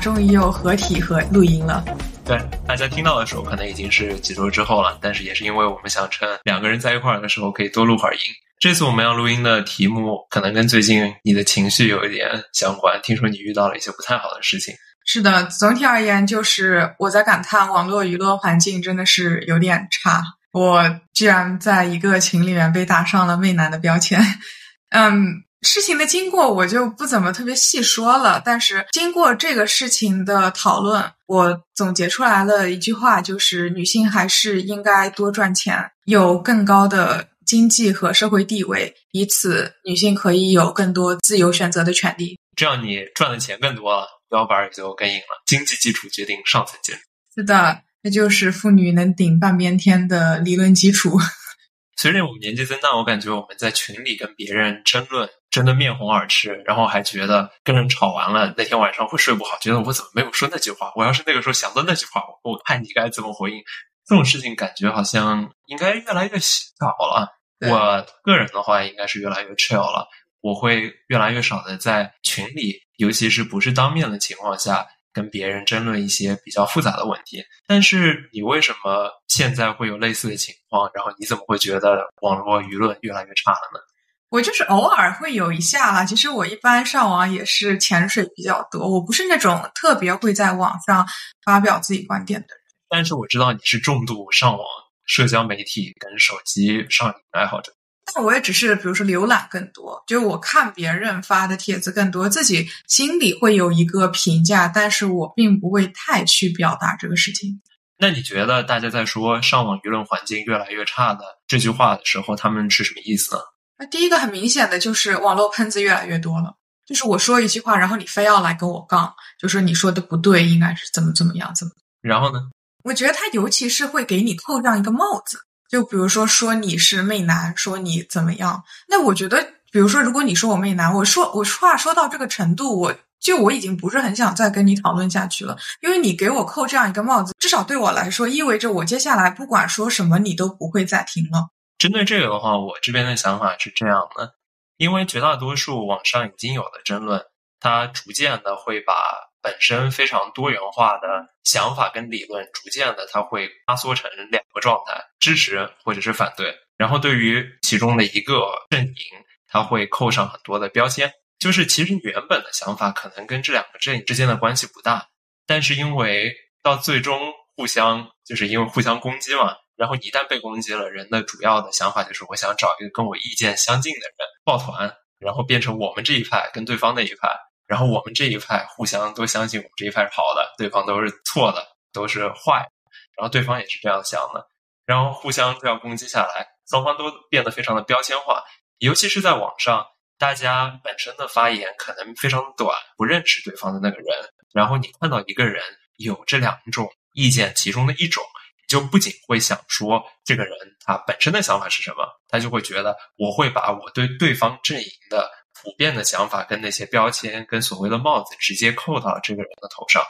终于又合体和录音了。对，大家听到的时候可能已经是几周之后了，但是也是因为我们想趁两个人在一块儿的时候可以多录会儿音。这次我们要录音的题目可能跟最近你的情绪有一点相关，听说你遇到了一些不太好的事情。是的，总体而言就是我在感叹网络娱乐环境真的是有点差。我居然在一个群里面被打上了媚男的标签。嗯。事情的经过我就不怎么特别细说了，但是经过这个事情的讨论，我总结出来了一句话，就是女性还是应该多赚钱，有更高的经济和社会地位，以此女性可以有更多自由选择的权利。这样你赚的钱更多了，腰板也就更硬了。经济基础决定上层建筑。是的，那就是妇女能顶半边天的理论基础。随着我们年纪增大，我感觉我们在群里跟别人争论。争得面红耳赤，然后还觉得跟人吵完了，那天晚上会睡不好，觉得我怎么没有说那句话？我要是那个时候想到那句话，我看你该怎么回应。这种事情感觉好像应该越来越少了。我个人的话，应该是越来越 chill 了。我会越来越少的在群里，尤其是不是当面的情况下，跟别人争论一些比较复杂的问题。但是你为什么现在会有类似的情况？然后你怎么会觉得网络舆论越来越差了呢？我就是偶尔会有一下啦。其实我一般上网也是潜水比较多，我不是那种特别会在网上发表自己观点的人。但是我知道你是重度上网、社交媒体跟手机上瘾爱好者。但我也只是，比如说浏览更多，就我看别人发的帖子更多，自己心里会有一个评价，但是我并不会太去表达这个事情。那你觉得大家在说上网舆论环境越来越差的这句话的时候，他们是什么意思呢？那第一个很明显的就是网络喷子越来越多了，就是我说一句话，然后你非要来跟我杠，就说你说的不对，应该是怎么怎么样，怎么？然后呢？我觉得他尤其是会给你扣上一个帽子，就比如说说你是媚男，说你怎么样。那我觉得，比如说如果你说我媚男，我说我话说到这个程度，我就我已经不是很想再跟你讨论下去了，因为你给我扣这样一个帽子，至少对我来说，意味着我接下来不管说什么，你都不会再听了。针对这个的话，我这边的想法是这样的：，因为绝大多数网上已经有的争论，它逐渐的会把本身非常多元化的想法跟理论，逐渐的它会压缩成两个状态：支持或者是反对。然后对于其中的一个阵营，它会扣上很多的标签。就是其实原本的想法可能跟这两个阵营之间的关系不大，但是因为到最终互相，就是因为互相攻击嘛。然后一旦被攻击了，人的主要的想法就是我想找一个跟我意见相近的人抱团，然后变成我们这一派跟对方那一派，然后我们这一派互相都相信我们这一派是好的，对方都是错的，都是坏，然后对方也是这样想的，然后互相这样攻击下来，双方都变得非常的标签化，尤其是在网上，大家本身的发言可能非常短，不认识对方的那个人，然后你看到一个人有这两种意见其中的一种。就不仅会想说这个人他本身的想法是什么，他就会觉得我会把我对对方阵营的普遍的想法跟那些标签跟所谓的帽子直接扣到这个人的头上。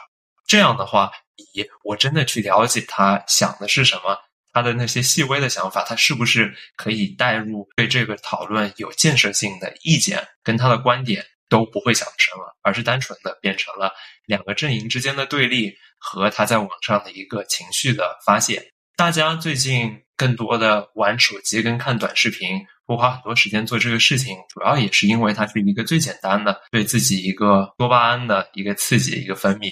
这样的话，以我真的去了解他想的是什么，他的那些细微的想法，他是不是可以带入对这个讨论有建设性的意见，跟他的观点都不会想深了，而是单纯的变成了两个阵营之间的对立。和他在网上的一个情绪的发泄，大家最近更多的玩手机跟看短视频，不花很多时间做这个事情，主要也是因为它是一个最简单的对自己一个多巴胺的一个刺激一个分泌。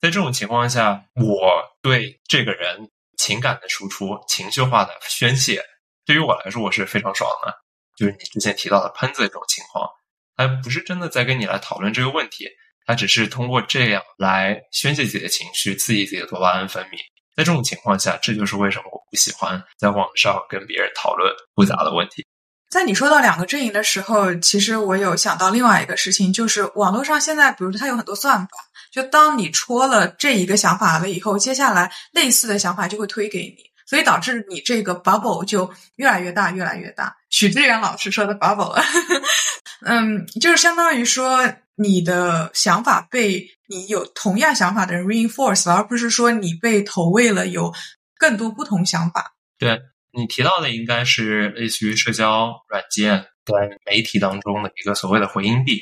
在这种情况下，我对这个人情感的输出、情绪化的宣泄，对于我来说我是非常爽的。就是你之前提到的喷子这种情况，他不是真的在跟你来讨论这个问题。他只是通过这样来宣泄自己的情绪，刺激自己的多巴胺分泌。在这种情况下，这就是为什么我不喜欢在网上跟别人讨论复杂的问题。在你说到两个阵营的时候，其实我有想到另外一个事情，就是网络上现在，比如说它有很多算法，就当你戳了这一个想法了以后，接下来类似的想法就会推给你，所以导致你这个 bubble 就越来越大，越来越大。许志远老师说的 bubble。嗯，就是相当于说你的想法被你有同样想法的人 reinforce，而不是说你被投喂了有更多不同想法。对你提到的应该是类似于社交软件跟媒体当中的一个所谓的回音壁。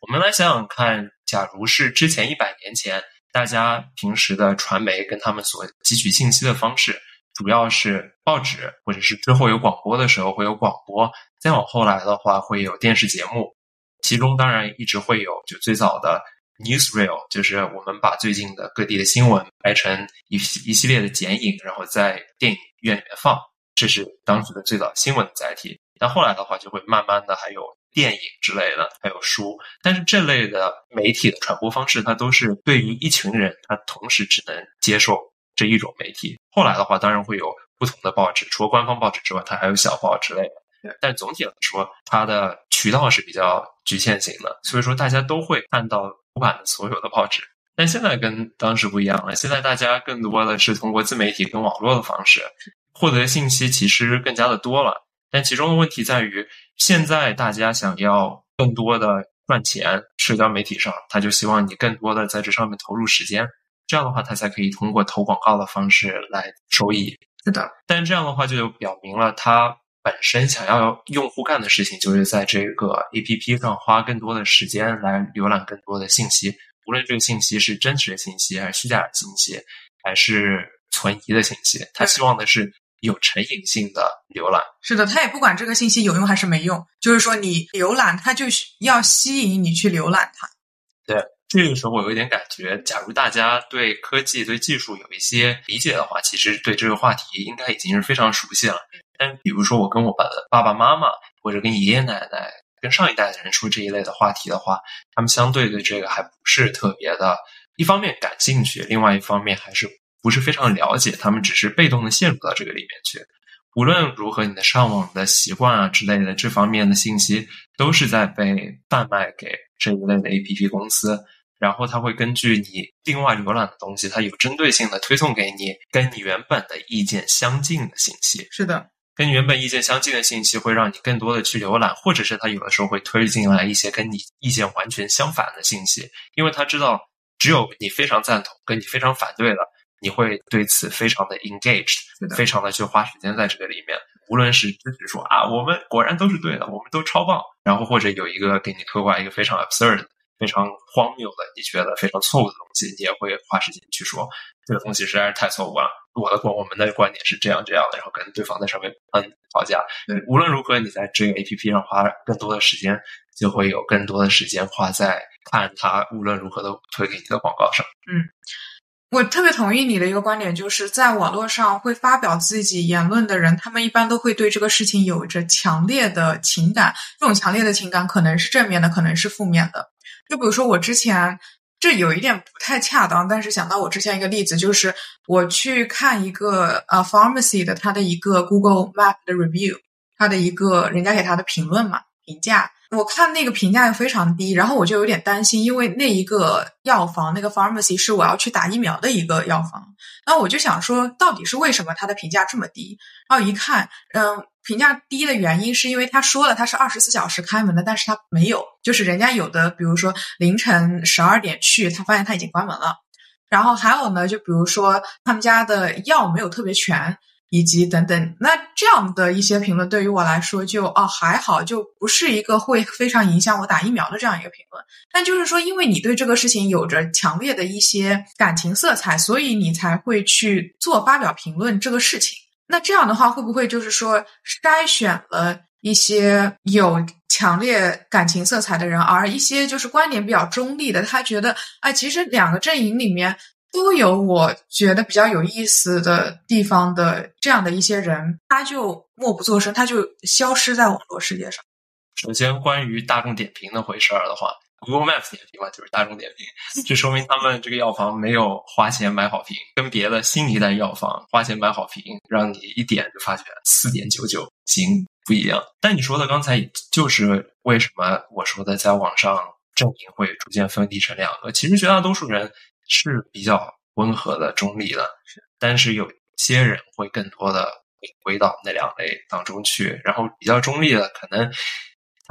我们来想想看，假如是之前一百年前，大家平时的传媒跟他们所汲取信息的方式，主要是报纸，或者是之后有广播的时候会有广播，再往后来的话会有电视节目，其中当然一直会有就最早的 newsreel，就是我们把最近的各地的新闻拍成一一系列的剪影，然后在电影院里面放，这是当时的最早新闻的载体。但后来的话，就会慢慢的还有。电影之类的，还有书，但是这类的媒体的传播方式，它都是对于一群人，他同时只能接受这一种媒体。后来的话，当然会有不同的报纸，除了官方报纸之外，它还有小报之类的。但总体来说，它的渠道是比较局限性的，所以说大家都会看到出版的所有的报纸。但现在跟当时不一样了，现在大家更多的是通过自媒体跟网络的方式获得信息，其实更加的多了。但其中的问题在于。现在大家想要更多的赚钱，社交媒体上他就希望你更多的在这上面投入时间，这样的话他才可以通过投广告的方式来收益。是的，但这样的话就表明了他本身想要用户干的事情就是在这个 APP 上花更多的时间来浏览更多的信息，无论这个信息是真实的信息还是虚假的信息，还是存疑的信息，他希望的是。有成瘾性的浏览是的，他也不管这个信息有用还是没用，就是说你浏览，它就是要吸引你去浏览它。这个时候我有一点感觉，假如大家对科技、对技术有一些理解的话，其实对这个话题应该已经是非常熟悉了。但比如说我跟我的爸爸妈妈，或者跟爷爷奶奶、跟上一代的人说这一类的话题的话，他们相对对这个还不是特别的，一方面感兴趣，另外一方面还是。不是非常了解，他们只是被动的陷入到这个里面去。无论如何，你的上网的习惯啊之类的这方面的信息，都是在被贩卖给这一类的 A P P 公司，然后它会根据你另外浏览的东西，它有针对性的推送给你跟你原本的意见相近的信息。是的，跟你原本意见相近的信息会让你更多的去浏览，或者是它有的时候会推进来一些跟你意见完全相反的信息，因为他知道只有你非常赞同，跟你非常反对的。你会对此非常的 engaged，非常的去花时间在这个里面。无论是支持说啊，我们果然都是对的，我们都超棒，然后或者有一个给你推过来一个非常 absurd、非常荒谬的，你觉得非常错误的东西，你也会花时间去说这个东西实在是太错误了。我的观，我们的观点是这样这样的，然后跟对方在上面嗯吵架。无论如何，你在这个 A P P 上花更多的时间，就会有更多的时间花在看它无论如何都推给你的广告上。嗯。我特别同意你的一个观点，就是在网络上会发表自己言论的人，他们一般都会对这个事情有着强烈的情感。这种强烈的情感可能是正面的，可能是负面的。就比如说我之前，这有一点不太恰当，但是想到我之前一个例子，就是我去看一个呃 pharmacy 的他的一个 Google Map 的 review，他的一个人家给他的评论嘛评价。我看那个评价又非常低，然后我就有点担心，因为那一个药房那个 pharmacy 是我要去打疫苗的一个药房，那我就想说，到底是为什么它的评价这么低？然后一看，嗯，评价低的原因是因为他说了他是二十四小时开门的，但是他没有，就是人家有的，比如说凌晨十二点去，他发现他已经关门了。然后还有呢，就比如说他们家的药没有特别全。以及等等，那这样的一些评论对于我来说就哦还好，就不是一个会非常影响我打疫苗的这样一个评论。但就是说，因为你对这个事情有着强烈的一些感情色彩，所以你才会去做发表评论这个事情。那这样的话，会不会就是说筛选了一些有强烈感情色彩的人，而一些就是观点比较中立的，他觉得哎，其实两个阵营里面。都有我觉得比较有意思的地方的这样的一些人，他就默不作声，他就消失在网络世界上。首先，关于大众点评那回事儿的话，Google Maps 点评嘛，就是大众点评，这说明他们这个药房没有花钱买好评，跟别的新一代药房花钱买好评，让你一点就发觉四点九九行不一样。但你说的刚才就是为什么我说的，在网上阵营会逐渐分离成两个，其实绝大多数人。是比较温和的、中立的，但是有些人会更多的回归到那两类当中去。然后比较中立的，可能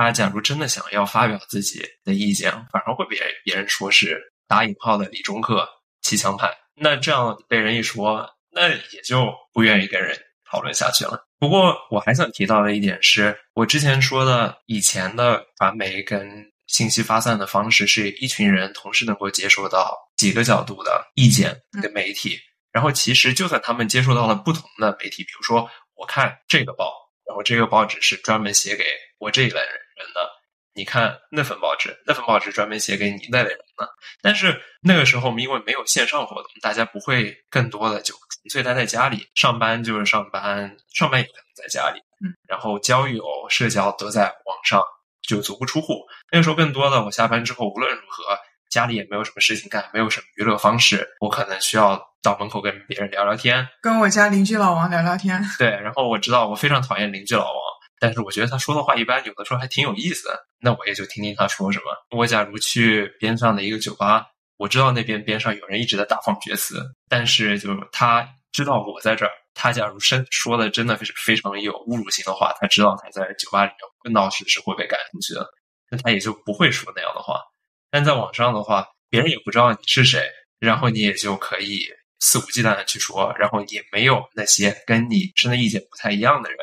他假如真的想要发表自己的意见，反而会被别人说是打引号的理中客、骑墙派。那这样被人一说，那也就不愿意跟人讨论下去了。不过我还想提到的一点是，我之前说的以前的传媒跟信息发散的方式，是一群人同时能够接受到几个角度的意见跟媒体。然后其实就算他们接触到了不同的媒体，比如说我看这个报，然后这个报纸是专门写给我这一类人的，你看那份报纸，那份报纸专门写给你那类人的。但是那个时候我们因为没有线上活动，大家不会更多的就纯粹待在家里上班，就是上班，上班也可能在家里，嗯，然后交友、社交都在网上，就足不出户。那个时候更多的，我下班之后无论如何。家里也没有什么事情干，没有什么娱乐方式，我可能需要到门口跟别人聊聊天，跟我家邻居老王聊聊天。对，然后我知道我非常讨厌邻居老王，但是我觉得他说的话一般，有的时候还挺有意思的，那我也就听听他说什么。我假如去边上的一个酒吧，我知道那边边上有人一直在大放厥词，但是就是他知道我在这儿，他假如真说的真的是非常有侮辱性的话，他知道他在酒吧里面闹事是会被赶出去的，那他也就不会说那样的话。但在网上的话，别人也不知道你是谁，然后你也就可以肆无忌惮的去说，然后也没有那些跟你真的意见不太一样的人，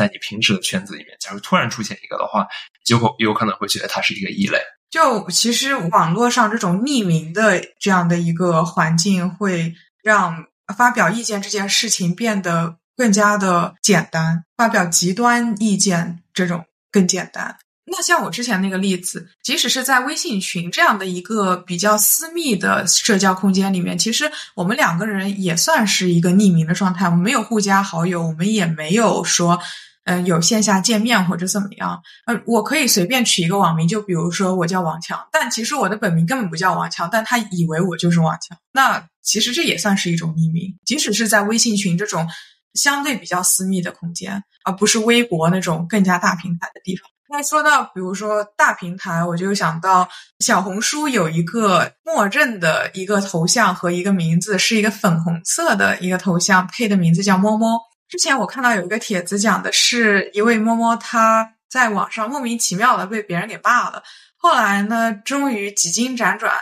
在你平时的圈子里面，假如突然出现一个的话，就有可能会觉得他是一个异类。就其实网络上这种匿名的这样的一个环境，会让发表意见这件事情变得更加的简单，发表极端意见这种更简单。那像我之前那个例子，即使是在微信群这样的一个比较私密的社交空间里面，其实我们两个人也算是一个匿名的状态，我们没有互加好友，我们也没有说，嗯，有线下见面或者怎么样。呃，我可以随便取一个网名，就比如说我叫王强，但其实我的本名根本不叫王强，但他以为我就是王强。那其实这也算是一种匿名，即使是在微信群这种相对比较私密的空间，而不是微博那种更加大平台的地方。那说到比如说大平台，我就想到小红书有一个默认的一个头像和一个名字，是一个粉红色的一个头像，配的名字叫摸摸。之前我看到有一个帖子讲的是一位摸摸，他在网上莫名其妙的被别人给骂了。后来呢，终于几经辗转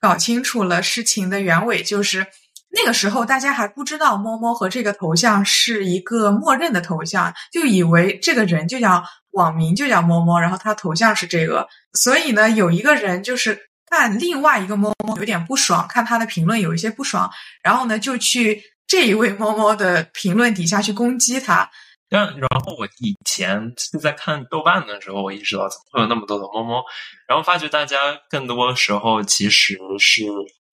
搞清楚了事情的原委，就是那个时候大家还不知道摸摸和这个头像是一个默认的头像，就以为这个人就叫。网名就叫摸摸，然后他头像是这个，所以呢，有一个人就是看另外一个摸摸有点不爽，看他的评论有一些不爽，然后呢就去这一位猫猫的评论底下去攻击他。但然后我以前是在看豆瓣的时候，我意识到怎么会有那么多的猫猫，然后发觉大家更多时候其实是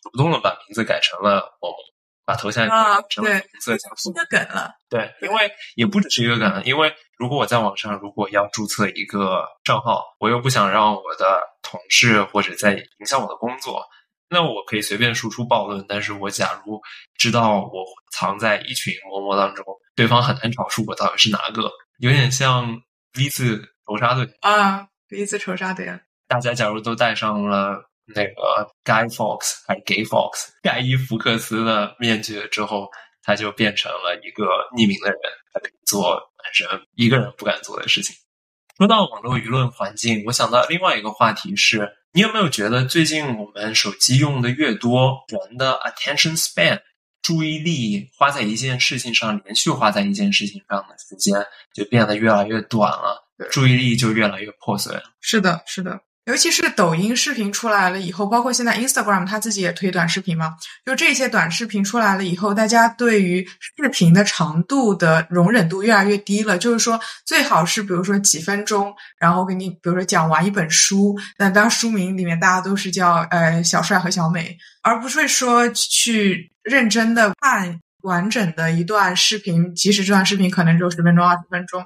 主动的把名字改成了摸摸。把头像改，成红色加一个梗了。对，因为也不只是一个梗，因为如果我在网上如果要注册一个账号，我又不想让我的同事或者在影响我的工作，那我可以随便输出暴论。但是我假如知道我藏在一群嬷嬷当中，对方很难找出我到底是哪个，有点像 V 字仇杀队啊，V 字仇杀队。大家假如都戴上了。那个 Guy Fox 还是 Gay Fox 盖伊福克斯的面具之后，他就变成了一个匿名的人，他可以做本身一个人不敢做的事情。说到网络舆论环境，我想到另外一个话题是：你有没有觉得最近我们手机用的越多，人的 attention span 注意力花在一件事情上，连续花在一件事情上的时间就变得越来越短了，注意力就越来越破碎了。是的，是的。尤其是抖音视频出来了以后，包括现在 Instagram 它自己也推短视频嘛，就这些短视频出来了以后，大家对于视频的长度的容忍度越来越低了。就是说，最好是比如说几分钟，然后给你比如说讲完一本书，那当书名里面大家都是叫呃小帅和小美，而不是说去认真的看完整的一段视频，即使这段视频可能只有十分钟、二十分钟。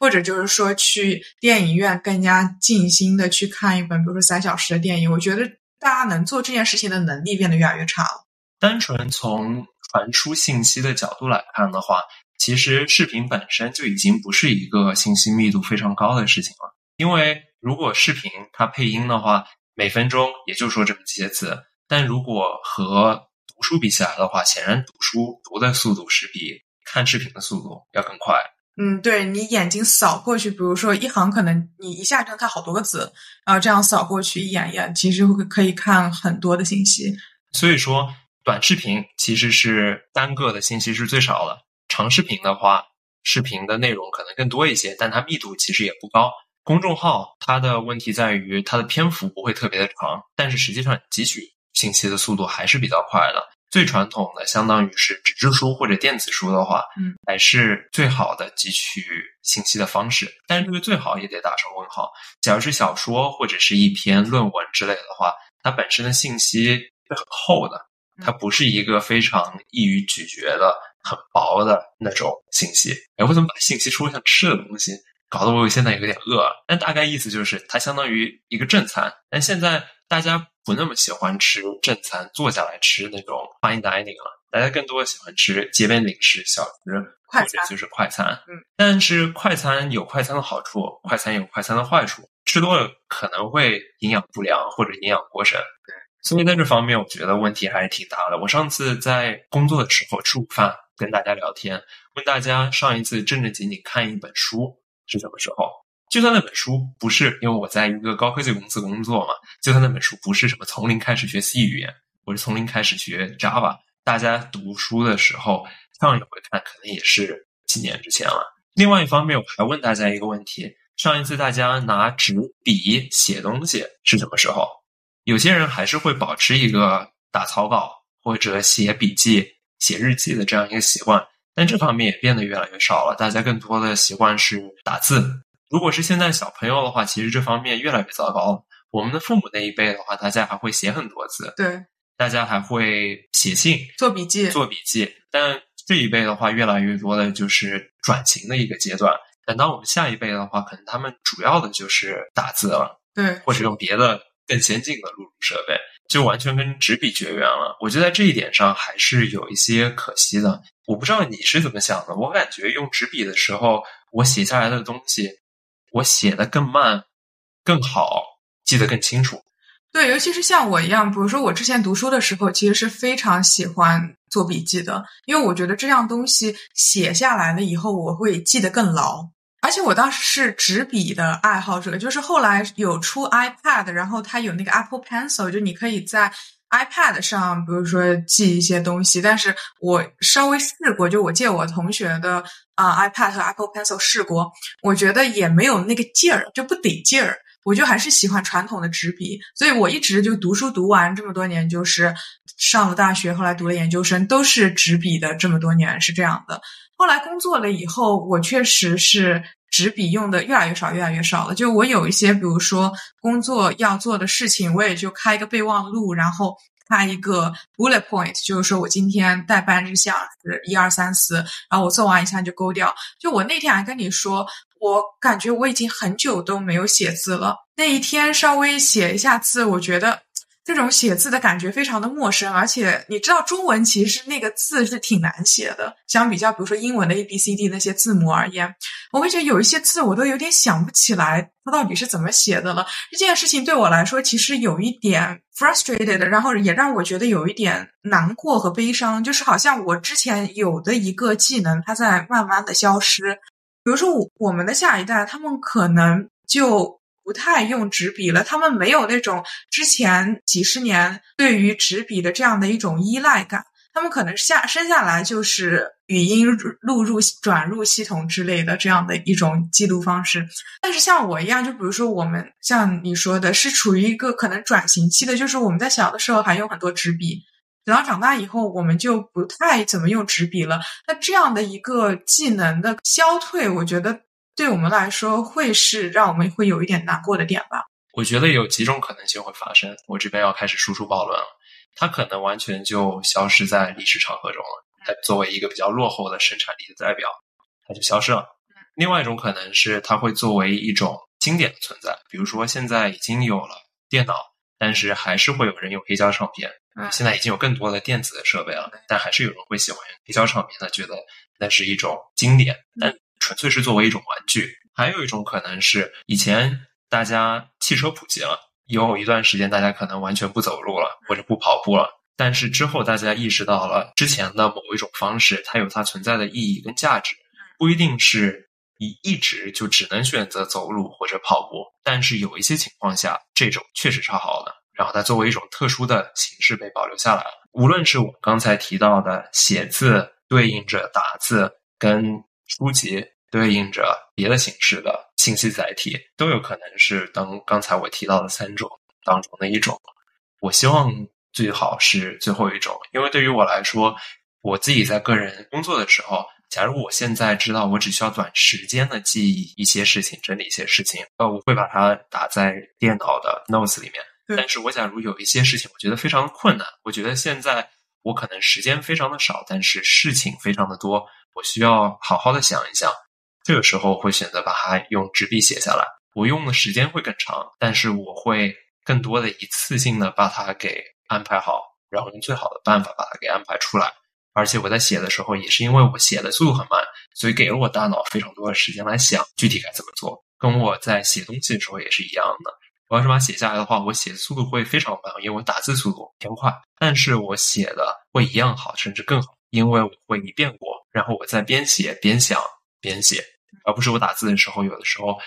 或者就是说，去电影院更加静心的去看一本，比如说三小时的电影。我觉得大家能做这件事情的能力变得越来越差了。单纯从传输信息的角度来看的话，其实视频本身就已经不是一个信息密度非常高的事情了。因为如果视频它配音的话，每分钟也就说这么些字，但如果和读书比起来的话，显然读书读的速度是比。看视频的速度要更快。嗯，对你眼睛扫过去，比如说一行，可能你一下就能看好多个字，然后这样扫过去一眼一眼，其实会可以看很多的信息。所以说，短视频其实是单个的信息是最少的，长视频的话，视频的内容可能更多一些，但它密度其实也不高。公众号它的问题在于它的篇幅不会特别的长，但是实际上汲取信息的速度还是比较快的。最传统的，相当于是纸质书或者电子书的话，嗯，还是最好的汲取信息的方式。但是这个最好也得打上问号。假如是小说或者是一篇论文之类的话，它本身的信息是很厚的，它不是一个非常易于咀嚼的、很薄的那种信息。哎，我怎么把信息说像吃的东西，搞得我现在有点饿了？但大概意思就是，它相当于一个正餐。但现在大家。不那么喜欢吃正餐，坐下来吃那种 fine dining 了。大家更多喜欢吃街边零食、小吃，或者就是快餐。嗯，但是快餐有快餐的好处，快餐有快餐的坏处。吃多了可能会营养不良或者营养过剩。对，所以在这方面，我觉得问题还是挺大的。我上次在工作的时候吃午饭，跟大家聊天，问大家上一次正正经经看一本书是什么时候。就算那本书不是，因为我在一个高科技公司工作嘛，就算那本书不是什么从零开始学 C 语言，我是从零开始学 Java，大家读书的时候上一回看，可能也是几年之前了。另外一方面，我还问大家一个问题：上一次大家拿纸笔写东西是什么时候？有些人还是会保持一个打草稿或者写笔记、写日记的这样一个习惯，但这方面也变得越来越少了。大家更多的习惯是打字。如果是现在小朋友的话，其实这方面越来越糟糕了。我们的父母那一辈的话，大家还会写很多字，对，大家还会写信、做笔记、做笔记。但这一辈的话，越来越多的就是转型的一个阶段。等到我们下一辈的话，可能他们主要的就是打字了，对，或者用别的更先进的录入设备，就完全跟纸笔绝缘了。我觉得在这一点上还是有一些可惜的。我不知道你是怎么想的，我感觉用纸笔的时候，我写下来的东西。我写的更慢，更好，记得更清楚。对，尤其是像我一样，比如说我之前读书的时候，其实是非常喜欢做笔记的，因为我觉得这样东西写下来了以后，我会记得更牢。而且我当时是纸笔的爱好者，就是后来有出 iPad，然后它有那个 Apple Pencil，就你可以在 iPad 上，比如说记一些东西。但是我稍微试过，就我借我同学的。啊，iPad 和 Apple Pencil 试过，我觉得也没有那个劲儿，就不得劲儿。我就还是喜欢传统的纸笔，所以我一直就读书读完这么多年，就是上了大学，后来读了研究生，都是纸笔的。这么多年是这样的。后来工作了以后，我确实是纸笔用的越来越少，越来越少了。就我有一些，比如说工作要做的事情，我也就开一个备忘录，然后。开一个 bullet point，就是说我今天代办日项是一二三四，然后我做完一下就勾掉。就我那天还跟你说，我感觉我已经很久都没有写字了。那一天稍微写一下字，我觉得。这种写字的感觉非常的陌生，而且你知道中文其实那个字是挺难写的，相比较比如说英文的 A B C D 那些字母而言，我会觉得有一些字我都有点想不起来它到底是怎么写的了。这件事情对我来说其实有一点 frustrated，然后也让我觉得有一点难过和悲伤，就是好像我之前有的一个技能它在慢慢的消失。比如说我我们的下一代，他们可能就。不太用纸笔了，他们没有那种之前几十年对于纸笔的这样的一种依赖感。他们可能下生下来就是语音录入转入系统之类的这样的一种记录方式。但是像我一样，就比如说我们像你说的，是处于一个可能转型期的，就是我们在小的时候还有很多纸笔，等到长大以后，我们就不太怎么用纸笔了。那这样的一个技能的消退，我觉得。对我们来说，会是让我们会有一点难过的点吧？我觉得有几种可能性会发生。我这边要开始输出暴论了。它可能完全就消失在历史长河中了。它作为一个比较落后的生产力的代表，它就消失了。另外一种可能是，它会作为一种经典的存在。比如说，现在已经有了电脑，但是还是会有人用黑胶唱片。现在已经有更多的电子的设备了，但还是有人会喜欢黑胶唱片。他觉得那是一种经典，但。纯粹是作为一种玩具，还有一种可能是以前大家汽车普及了，有一段时间大家可能完全不走路了或者不跑步了，但是之后大家意识到了之前的某一种方式，它有它存在的意义跟价值，不一定是你一直就只能选择走路或者跑步。但是有一些情况下，这种确实是好的。然后它作为一种特殊的形式被保留下来了。无论是我刚才提到的写字对应着打字，跟书籍对应着别的形式的信息载体，都有可能是当刚才我提到的三种当中的一种。我希望。最好是最后一种，因为对于我来说，我自己在个人工作的时候，假如我现在知道我只需要短时间的记忆一些事情，整理一些事情，呃，我会把它打在电脑的 notes 里面。但是我假如有一些事情，我觉得非常困难，我觉得现在我可能时间非常的少，但是事情非常的多，我需要好好的想一想，这个时候会选择把它用纸笔写下来。我用的时间会更长，但是我会更多的一次性的把它给。安排好，然后用最好的办法把它给安排出来。而且我在写的时候，也是因为我写的速度很慢，所以给了我大脑非常多的时间来想具体该怎么做。跟我在写东西的时候也是一样的。我要是把它写下来的话，我写速度会非常慢，因为我打字速度偏快。但是我写的会一样好，甚至更好，因为我会一遍过，然后我再边写边想边写，而不是我打字的时候，有的时候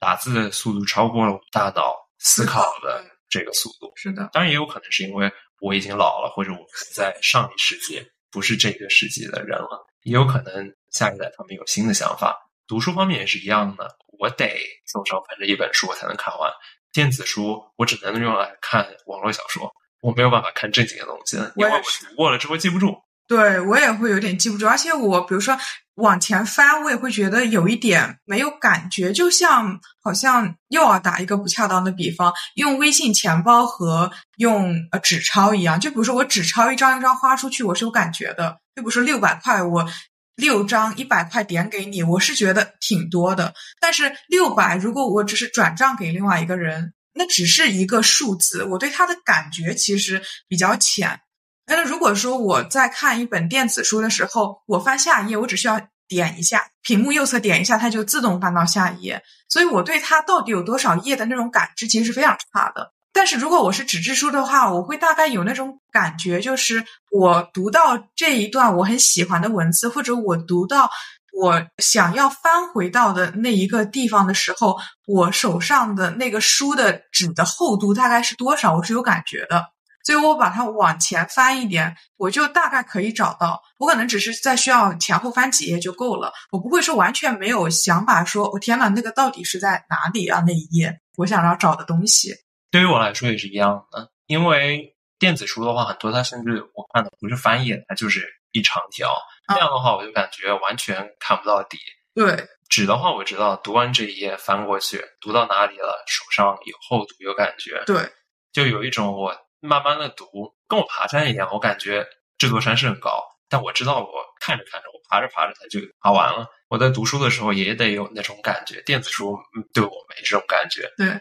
打字的速度超过了我大脑思考的。这个速度是的，当然也有可能是因为我已经老了，或者我在上一世纪，不是这个世纪的人了。也有可能下一代他们有新的想法。读书方面也是一样的，我得手上捧着一本书我才能看完。电子书我只能用来看网络小说，我没有办法看正经的东西，因为我读过了之后记不住。对我也会有点记不住，而且我比如说。往前翻，我也会觉得有一点没有感觉，就像好像又要打一个不恰当的比方，用微信钱包和用呃纸钞一样。就比如说我纸钞一张一张花出去，我是有感觉的。就比如说六百块，我六张一百块点给你，我是觉得挺多的。但是六百，如果我只是转账给另外一个人，那只是一个数字，我对他的感觉其实比较浅。但是如果说我在看一本电子书的时候，我翻下一页，我只需要点一下屏幕右侧点一下，它就自动翻到下一页。所以我对它到底有多少页的那种感知其实是非常差的。但是如果我是纸质书的话，我会大概有那种感觉，就是我读到这一段我很喜欢的文字，或者我读到我想要翻回到的那一个地方的时候，我手上的那个书的纸的厚度大概是多少，我是有感觉的。所以我把它往前翻一点，我就大概可以找到。我可能只是在需要前后翻几页就够了，我不会说完全没有想法。说我天呐，那个到底是在哪里啊？那一页我想要找的东西。对于我来说也是一样的，因为电子书的话，很多它甚至我看的不是翻页，它就是一长条。那样的话，我就感觉完全看不到底。对纸的话，我知道读完这一页翻过去，读到哪里了，手上有厚度，有感觉。对，就有一种我。慢慢的读，跟我爬山一样，我感觉这座山是很高，但我知道我看着看着，我爬着爬着它就爬完了。我在读书的时候也得有那种感觉，电子书对我没这种感觉。对，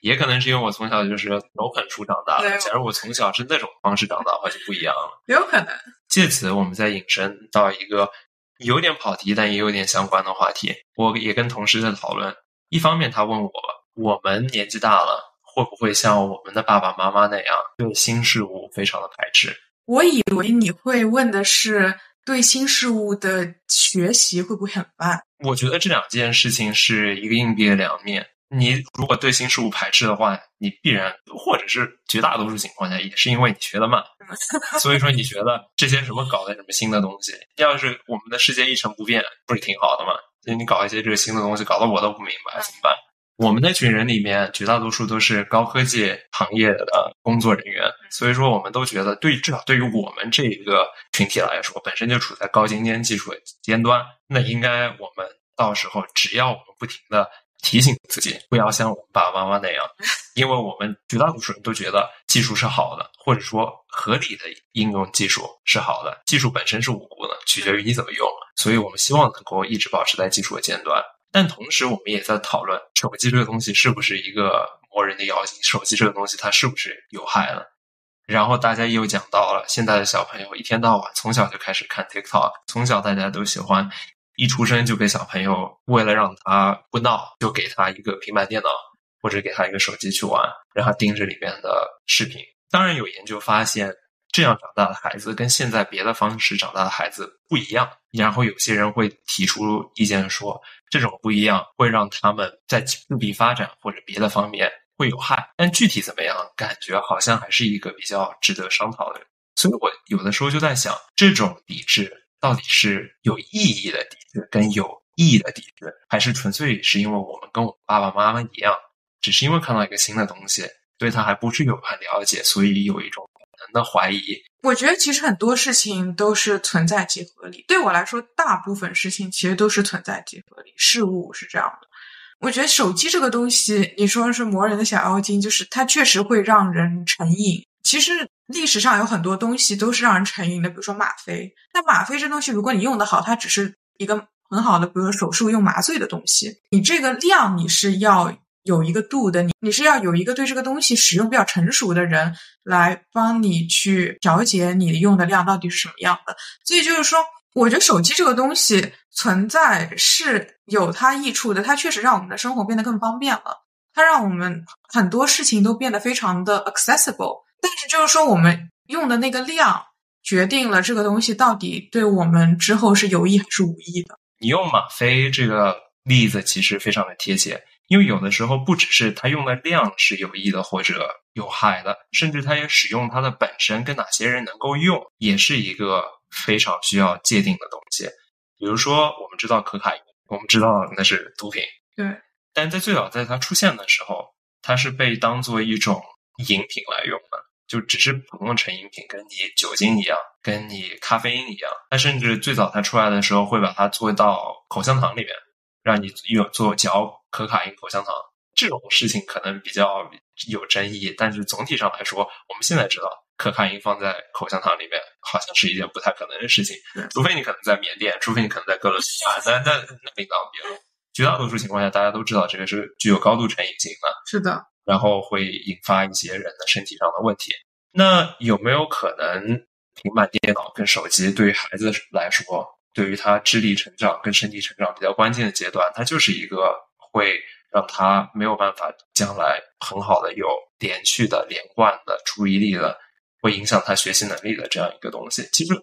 也可能是因为我从小就是手捧书长大的。假如我从小是那种方式长大的话，就不一样了。有可能。借此，我们再引申到一个有点跑题，但也有点相关的话题。我也跟同事在讨论，一方面他问我，我们年纪大了。会不会像我们的爸爸妈妈那样对新事物非常的排斥？我以为你会问的是对新事物的学习会不会很慢？我觉得这两件事情是一个硬币的两面。你如果对新事物排斥的话，你必然或者是绝大多数情况下也是因为你学的慢。所以说你觉得这些什么搞的什么新的东西，要是我们的世界一成不变，不是挺好的吗？所以你搞一些这个新的东西，搞得我都不明白，怎么办？我们那群人里面，绝大多数都是高科技行业的工作人员，所以说我们都觉得，对至少对于我们这一个群体来说，本身就处在高精尖技术的尖端，那应该我们到时候只要我们不停的提醒自己，不要像我们爸爸妈妈那样，因为我们绝大多数人都觉得技术是好的，或者说合理的应用技术是好的，技术本身是无辜的，取决于你怎么用，所以我们希望能够一直保持在技术的尖端。但同时，我们也在讨论手机这个东西是不是一个磨人的妖精？手机这个东西它是不是有害呢？然后大家又讲到了现在的小朋友一天到晚从小就开始看 TikTok，从小大家都喜欢一出生就给小朋友为了让他不闹，就给他一个平板电脑或者给他一个手机去玩，让他盯着里面的视频。当然有研究发现，这样长大的孩子跟现在别的方式长大的孩子不一样。然后有些人会提出意见说，这种不一样会让他们在智力发展或者别的方面会有害。但具体怎么样，感觉好像还是一个比较值得商讨的。所以我有的时候就在想，这种抵制到底是有意义的抵制，跟有意义的抵制，还是纯粹是因为我们跟我爸爸妈妈一样，只是因为看到一个新的东西，对他还不是有很了解，所以有一种本能的怀疑。我觉得其实很多事情都是存在即合理。对我来说，大部分事情其实都是存在即合理。事物是这样的。我觉得手机这个东西，你说是磨人的小妖精，就是它确实会让人成瘾。其实历史上有很多东西都是让人成瘾的，比如说吗啡。那吗啡这东西，如果你用的好，它只是一个很好的，比如说手术用麻醉的东西。你这个量你是要有一个度的，你你是要有一个对这个东西使用比较成熟的人来帮你去调节你用的量到底是什么样的。所以就是说，我觉得手机这个东西存在是有它益处的，它确实让我们的生活变得更方便了，它让我们很多事情都变得非常的 accessible。但是就是说，我们用的那个量决定了这个东西到底对我们之后是有益还是无益的。你用吗啡这个例子其实非常的贴切，因为有的时候不只是它用的量是有益的或者有害的，甚至它也使用它的本身跟哪些人能够用，也是一个非常需要界定的东西。比如说，我们知道可卡因，我们知道那是毒品，对。但在最早在它出现的时候，它是被当做一种饮品来用的。就只是普通的成饮品，跟你酒精一样，跟你咖啡因一样。它甚至最早它出来的时候，会把它做到口香糖里面，让你用做嚼可卡因口香糖。这种事情可能比较有争议，但是总体上来说，我们现在知道可卡因放在口香糖里面，好像是一件不太可能的事情。除非你可能在缅甸，除非你可能在哥伦比亚，那那那另当别论。绝大多数情况下，大家都知道这个是具有高度成瘾性的。是的。然后会引发一些人的身体上的问题。那有没有可能，平板电脑跟手机对于孩子来说，对于他智力成长跟身体成长比较关键的阶段，它就是一个会让他没有办法将来很好的有连续的连贯的注意力的，会影响他学习能力的这样一个东西？其实，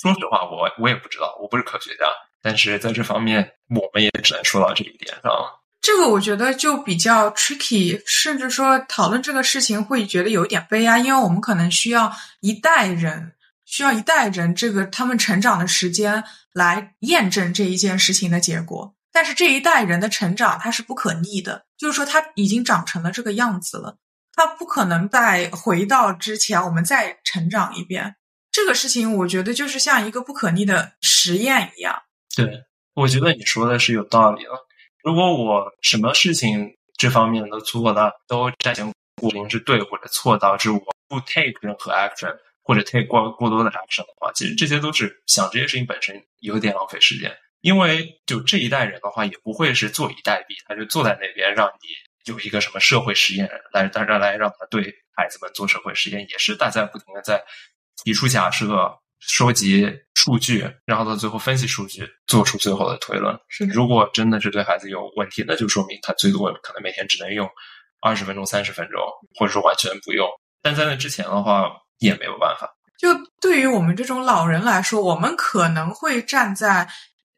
说实话，我我也不知道，我不是科学家，但是在这方面，我们也只能说到这一点上。这个我觉得就比较 tricky，甚至说讨论这个事情会觉得有点悲哀，因为我们可能需要一代人，需要一代人这个他们成长的时间来验证这一件事情的结果。但是这一代人的成长它是不可逆的，就是说他已经长成了这个样子了，他不可能再回到之前我们再成长一遍。这个事情我觉得就是像一个不可逆的实验一样。对，我觉得你说的是有道理的。如果我什么事情这方面都做的都展现过明是对或者错，导致我不 take 任何 action 或者 take 过过多的 action 的话，其实这些都是想这些事情本身有点浪费时间。因为就这一代人的话，也不会是坐以待毙，他就坐在那边让你有一个什么社会实验来，当然来让他对孩子们做社会实验，也是大家不停的在提出假设。收集数据，然后到最后分析数据，做出最后的推论。是，如果真的是对孩子有问题，那就说明他最多可能每天只能用二十分钟、三十分钟，或者说完全不用。但在那之前的话，也没有办法。就对于我们这种老人来说，我们可能会站在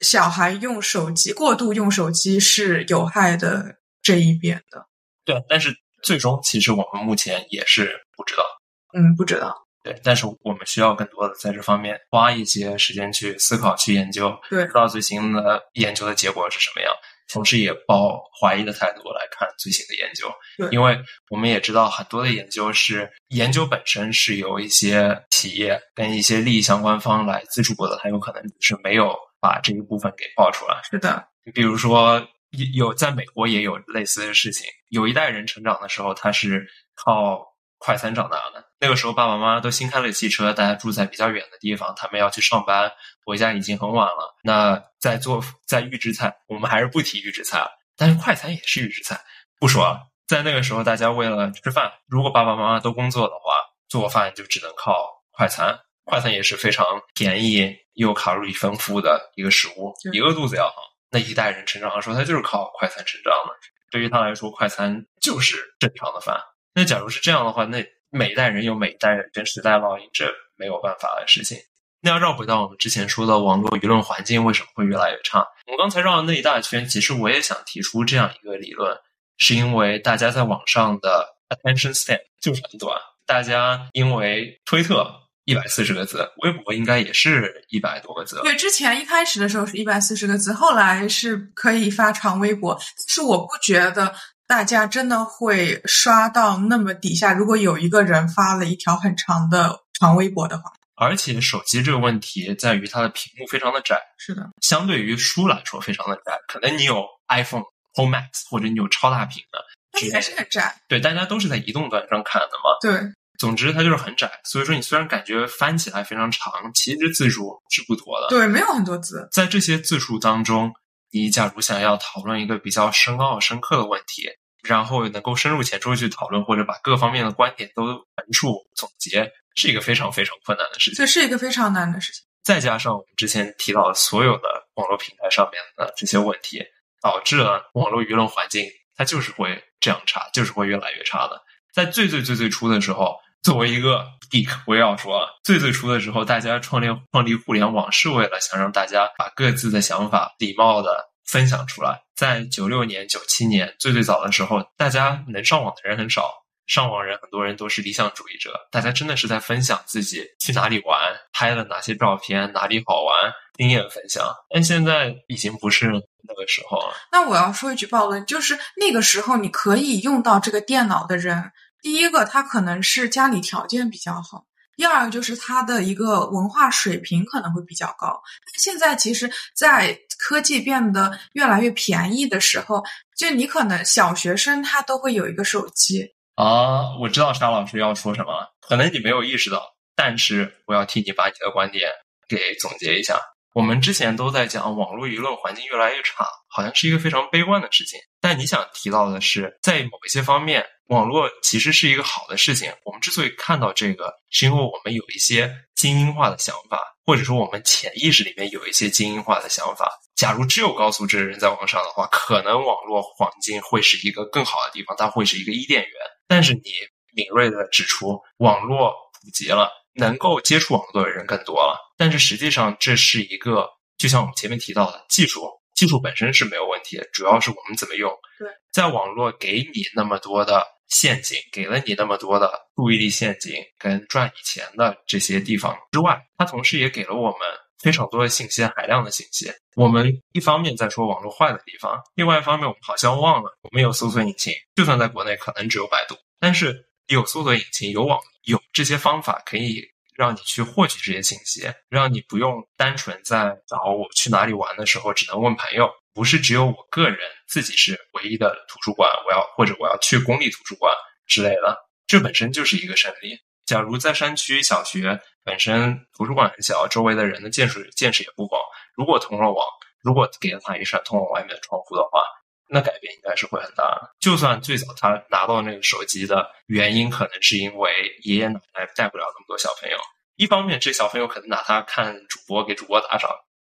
小孩用手机过度用手机是有害的这一边的。对，但是最终其实我们目前也是不知道。嗯，不知道。对，但是我们需要更多的在这方面花一些时间去思考、去研究，对，知道最新的研究的结果是什么样，同时也抱怀疑的态度来看最新的研究。对，因为我们也知道很多的研究是研究本身是由一些企业跟一些利益相关方来资助过的，它有可能是没有把这一部分给爆出来。是的，比如说有在美国也有类似的事情，有一代人成长的时候，他是靠。快餐长大的那个时候，爸爸妈妈都新开了汽车，大家住在比较远的地方，他们要去上班，回家已经很晚了。那在做在预制菜，我们还是不提预制菜了，但是快餐也是预制菜，不说了。在那个时候，大家为了吃饭，如果爸爸妈妈都工作的话，做饭就只能靠快餐。快餐也是非常便宜又卡路里丰富的一个食物，比饿肚子要好。那一代人成长的时候，他就是靠快餐成长的。对于他来说，快餐就是正常的饭。那假如是这样的话，那每一代人有每一代人跟时代烙印，这没有办法的事情。那要绕回到我们之前说的网络舆论环境为什么会越来越差？我们刚才绕了那一大圈，其实我也想提出这样一个理论，是因为大家在网上的 attention span 就是很短，大家因为推特一百四十个字，微博应该也是一百多个字，对，之前一开始的时候是一百四十个字，后来是可以发长微博，是我不觉得大家真的会刷到那么底下。如果有一个人发了一条很长的长微博的话，而且手机这个问题在于它的屏幕非常的窄，是的，相对于书来说非常的窄。可能你有 iPhone Pro Max 或者你有超大屏的，但还是很窄。对，大家都是在移动端上看的嘛。对，总之它就是很窄。所以说你虽然感觉翻起来非常长，其实字数是不多的。对，没有很多字。在这些字数当中，你假如想要讨论一个比较深奥深刻的问题，然后能够深入浅出的去讨论，或者把各方面的观点都陈述总结。是一个非常非常困难的事情，这是一个非常难的事情。再加上我们之前提到的所有的网络平台上面的这些问题，导致了网络舆论环境它就是会这样差，就是会越来越差的。在最最最最初的时候，作为一个 geek，我也要说，最最初的时候，大家创立创立互联网是为了想让大家把各自的想法礼貌的分享出来。在九六年、九七年最最早的时候，大家能上网的人很少。上网人很多人都是理想主义者，大家真的是在分享自己去哪里玩，拍了哪些照片，哪里好玩，经验分享。但现在已经不是那个时候了。那我要说一句暴论，就是那个时候你可以用到这个电脑的人，第一个他可能是家里条件比较好，第二个就是他的一个文化水平可能会比较高。现在其实，在科技变得越来越便宜的时候，就你可能小学生他都会有一个手机。啊，我知道沙老师要说什么，可能你没有意识到，但是我要替你把你的观点给总结一下。我们之前都在讲网络舆论环境越来越差，好像是一个非常悲观的事情。但你想提到的是，在某一些方面，网络其实是一个好的事情。我们之所以看到这个，是因为我们有一些精英化的想法，或者说我们潜意识里面有一些精英化的想法。假如只有高素质的人在网上的话，可能网络环境会是一个更好的地方，它会是一个伊甸园。但是你敏锐的指出，网络普及了，能够接触网络的人更多了。但是实际上，这是一个就像我们前面提到的技术，技术本身是没有问题的，主要是我们怎么用。对，在网络给你那么多的陷阱，给了你那么多的注意力陷阱跟赚你钱的这些地方之外，它同时也给了我们非常多的信息，海量的信息。我们一方面在说网络坏的地方，另外一方面我们好像忘了，我们有搜索引擎，就算在国内可能只有百度，但是有搜索引擎，有网，有这些方法可以让你去获取这些信息，让你不用单纯在找我去哪里玩的时候只能问朋友，不是只有我个人自己是唯一的图书馆，我要或者我要去公立图书馆之类的，这本身就是一个胜利。假如在山区小学本身图书馆很小，周围的人的见识见识也不广。如果通了网，如果给了他一扇通往外面的窗户的话，那改变应该是会很大的。就算最早他拿到那个手机的原因，可能是因为爷爷奶奶带不了那么多小朋友。一方面，这小朋友可能拿它看主播，给主播打赏；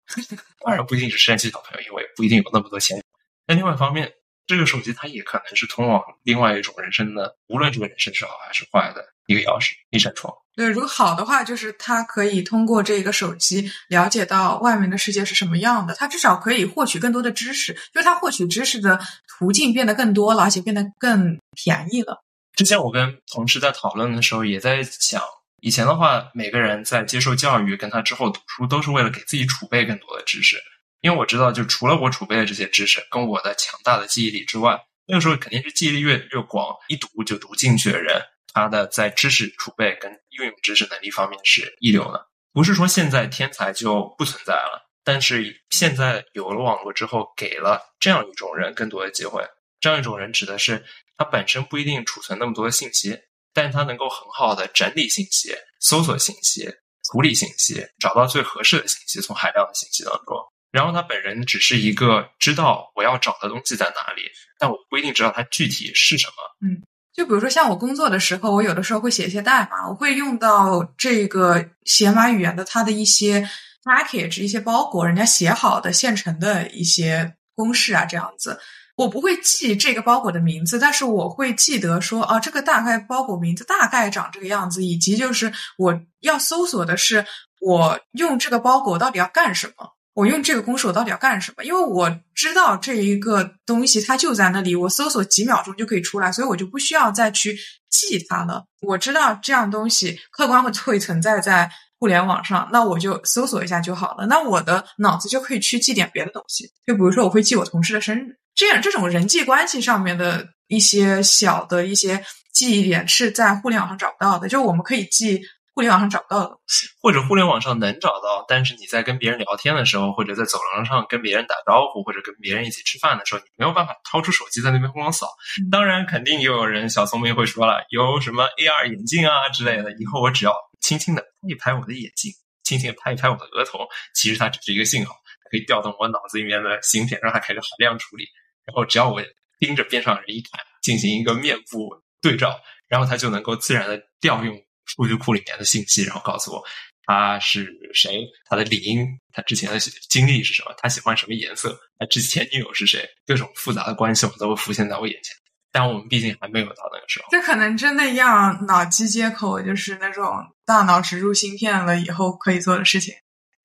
当然，不一定是山西小朋友，因为不一定有那么多钱。但另外一方面，这个手机它也可能是通往另外一种人生的，无论这个人生是好还是坏的一个钥匙，一扇窗。对，如果好的话，就是他可以通过这个手机了解到外面的世界是什么样的，他至少可以获取更多的知识，就是他获取知识的途径变得更多了，而且变得更便宜了。之前我跟同事在讨论的时候，也在想，以前的话，每个人在接受教育跟他之后读书，都是为了给自己储备更多的知识，因为我知道，就除了我储备的这些知识跟我的强大的记忆力之外，那个时候肯定是记忆力越越广，一读就读进去的人。他的在知识储备跟运用知识能力方面是一流的，不是说现在天才就不存在了，但是现在有了网络之后，给了这样一种人更多的机会。这样一种人指的是他本身不一定储存那么多的信息，但他能够很好的整理信息、搜索信息、处理信息，找到最合适的信息，从海量的信息当中。然后他本人只是一个知道我要找的东西在哪里，但我不一定知道它具体是什么。嗯。就比如说，像我工作的时候，我有的时候会写一些代码，我会用到这个写码语言的它的一些 package、一些包裹，人家写好的现成的一些公式啊，这样子。我不会记这个包裹的名字，但是我会记得说，啊，这个大概包裹名字大概长这个样子，以及就是我要搜索的是，我用这个包裹到底要干什么，我用这个公式我到底要干什么？因为我知道这一个东西它就在那里，我搜索几秒钟就可以出来，所以我就不需要再去记它了。我知道这样东西客观会会存在在互联网上，那我就搜索一下就好了。那我的脑子就可以去记点别的东西，就比如说我会记我同事的生日。这样，这种人际关系上面的一些小的一些记忆点是在互联网上找不到的，就我们可以记互联网上找不到的东西，或者互联网上能找到，但是你在跟别人聊天的时候，或者在走廊上跟别人打招呼，或者跟别人一起吃饭的时候，你没有办法掏出手机在那边疯狂扫。当然，肯定又有人小聪明会说了，有什么 AR 眼镜啊之类的，以后我只要轻轻的拍一拍我的眼镜，轻轻的拍一拍我的额头，其实它只是一个信号，可以调动我脑子里面的芯片，让它开始海量处理。然后只要我盯着边上人一看，进行一个面部对照，然后它就能够自然的调用数据库里面的信息，然后告诉我他是谁，他的理应，他之前的经历是什么，他喜欢什么颜色，他之前女友是谁，各种复杂的关系我都会浮现在我眼前。但我们毕竟还没有到那个时候，这可能真的要脑机接口，就是那种大脑植入芯片了以后可以做的事情。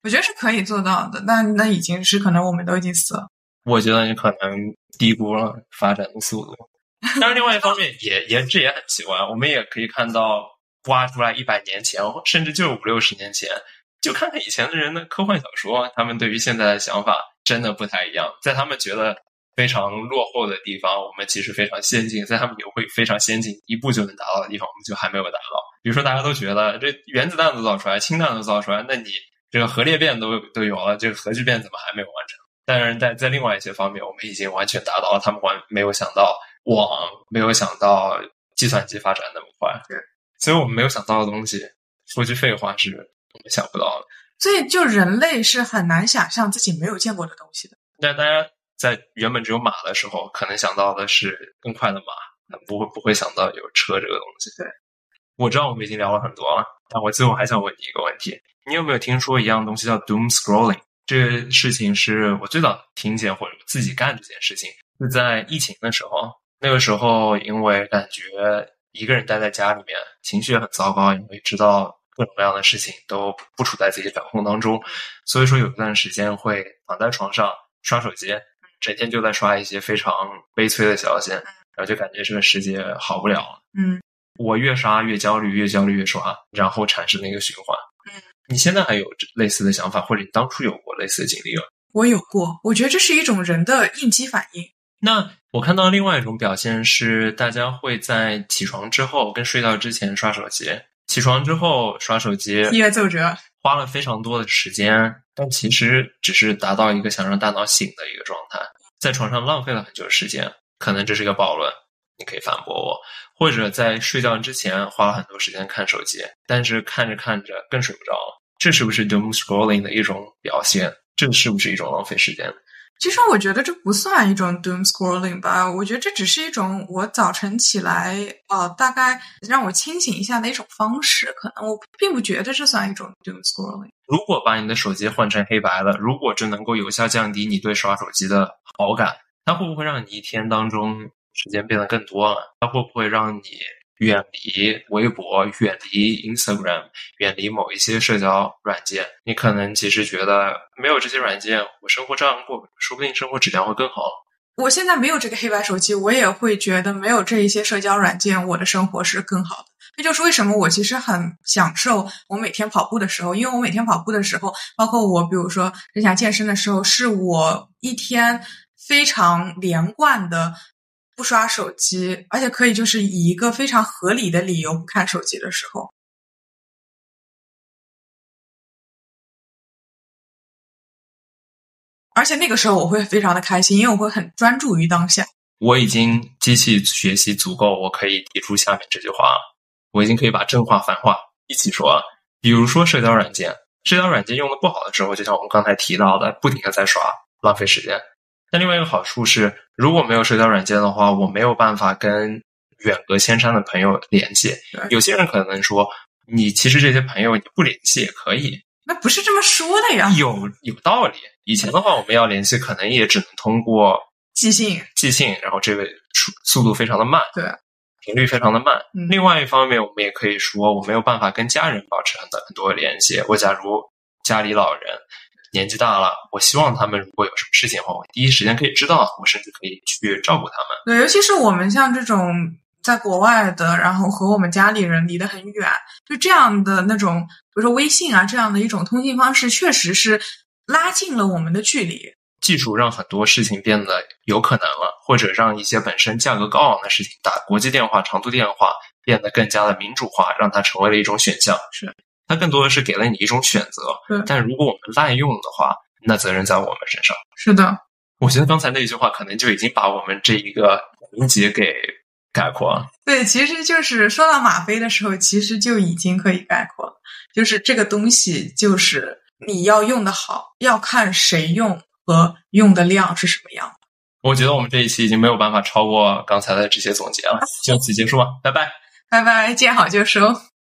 我觉得是可以做到的，但那已经是可能我们都已经死了。我觉得你可能低估了发展的速度，但是另外一方面也也这也很奇怪，我们也可以看到挖出来一百年前，甚至就是五六十年前，就看看以前的人的科幻小说，他们对于现在的想法真的不太一样。在他们觉得非常落后的地方，我们其实非常先进；在他们也会非常先进，一步就能达到的地方，我们就还没有达到。比如说，大家都觉得这原子弹都造出来，氢弹都造出来，那你这个核裂变都都有了，这个核聚变怎么还没有完成？但是，在在另外一些方面，我们已经完全达到了他们完没有想到网，没有想到计算机发展那么快。对对，所以我们没有想到的东西，说句废话是我们想不到的。所以，就人类是很难想象自己没有见过的东西的。那大家在原本只有马的时候，可能想到的是更快的马，不会不会想到有车这个东西。对，我知道我们已经聊了很多了，但我最后还想问你一个问题：你有没有听说一样东西叫 doom scrolling？这个事情是我最早听见或者自己干这件事情，是在疫情的时候。那个时候，因为感觉一个人待在家里面，情绪也很糟糕，因为知道各种各样的事情都不处在自己掌控当中，所以说有一段时间会躺在床上刷手机，整天就在刷一些非常悲催的消息，然后就感觉这个世界好不了了。嗯，我越刷越焦虑，越焦虑越刷，然后产生了一个循环。嗯。你现在还有类似的想法，或者你当初有过类似的经历吗？我有过，我觉得这是一种人的应激反应。那我看到另外一种表现是，大家会在起床之后跟睡觉之前刷手机，起床之后刷手机，音乐奏折，花了非常多的时间，但其实只是达到一个想让大脑醒的一个状态，在床上浪费了很久时间，可能这是一个暴论。你可以反驳我，或者在睡觉之前花了很多时间看手机，但是看着看着更睡不着了，这是不是 doom scrolling 的一种表现？这是不是一种浪费时间？其实我觉得这不算一种 doom scrolling 吧，我觉得这只是一种我早晨起来，呃，大概让我清醒一下的一种方式。可能我并不觉得这算一种 doom scrolling。如果把你的手机换成黑白了，如果这能够有效降低你对刷手机的好感，它会不会让你一天当中？时间变得更多了，它会不会让你远离微博、远离 Instagram、远离某一些社交软件？你可能其实觉得没有这些软件，我生活照样过，说不定生活质量会更好。我现在没有这个黑白手机，我也会觉得没有这一些社交软件，我的生活是更好的。这就是为什么我其实很享受我每天跑步的时候，因为我每天跑步的时候，包括我比如说人家健身的时候，是我一天非常连贯的。不刷手机，而且可以就是以一个非常合理的理由不看手机的时候，而且那个时候我会非常的开心，因为我会很专注于当下。我已经机器学习足够，我可以提出下面这句话：我已经可以把正话反话一起说。比如说社交软件，社交软件用的不好的时候，就像我们刚才提到的，不停的在刷，浪费时间。但另外一个好处是，如果没有社交软件的话，我没有办法跟远隔千山的朋友联系。有些人可能说，你其实这些朋友你不联系也可以。那不是这么说的呀。有有道理。以前的话，我们要联系，可能也只能通过寄信，寄信，然后这个速速度非常的慢，对，频率非常的慢。嗯另外一方面，我们也可以说，我没有办法跟家人保持很多很多的联系。我假如家里老人年纪大了，我希望他们如果有什么事情的话，我第一时间可以知道，我甚至可以去照顾他们。对，尤其是我们像这种在国外的，然后和我们家里人离得很远，就这样的那种，比如说微信啊这样的一种通信方式，确实是拉近了我们的距离。技术让很多事情变得有可能了，或者让一些本身价格高昂的事情，打国际电话、长途电话变得更加的民主化，让它成为了一种选项。是，它更多的是给了你一种选择对。但如果我们滥用的话，那责任在我们身上。是的，我觉得刚才那句话可能就已经把我们这一个环节给概括了。对，其实就是说到吗啡的时候，其实就已经可以概括了，就是这个东西就是你要用的好，要看谁用和用的量是什么样。我觉得我们这一期已经没有办法超过刚才的这些总结了，就此结束吧，拜拜。拜拜，见好就收。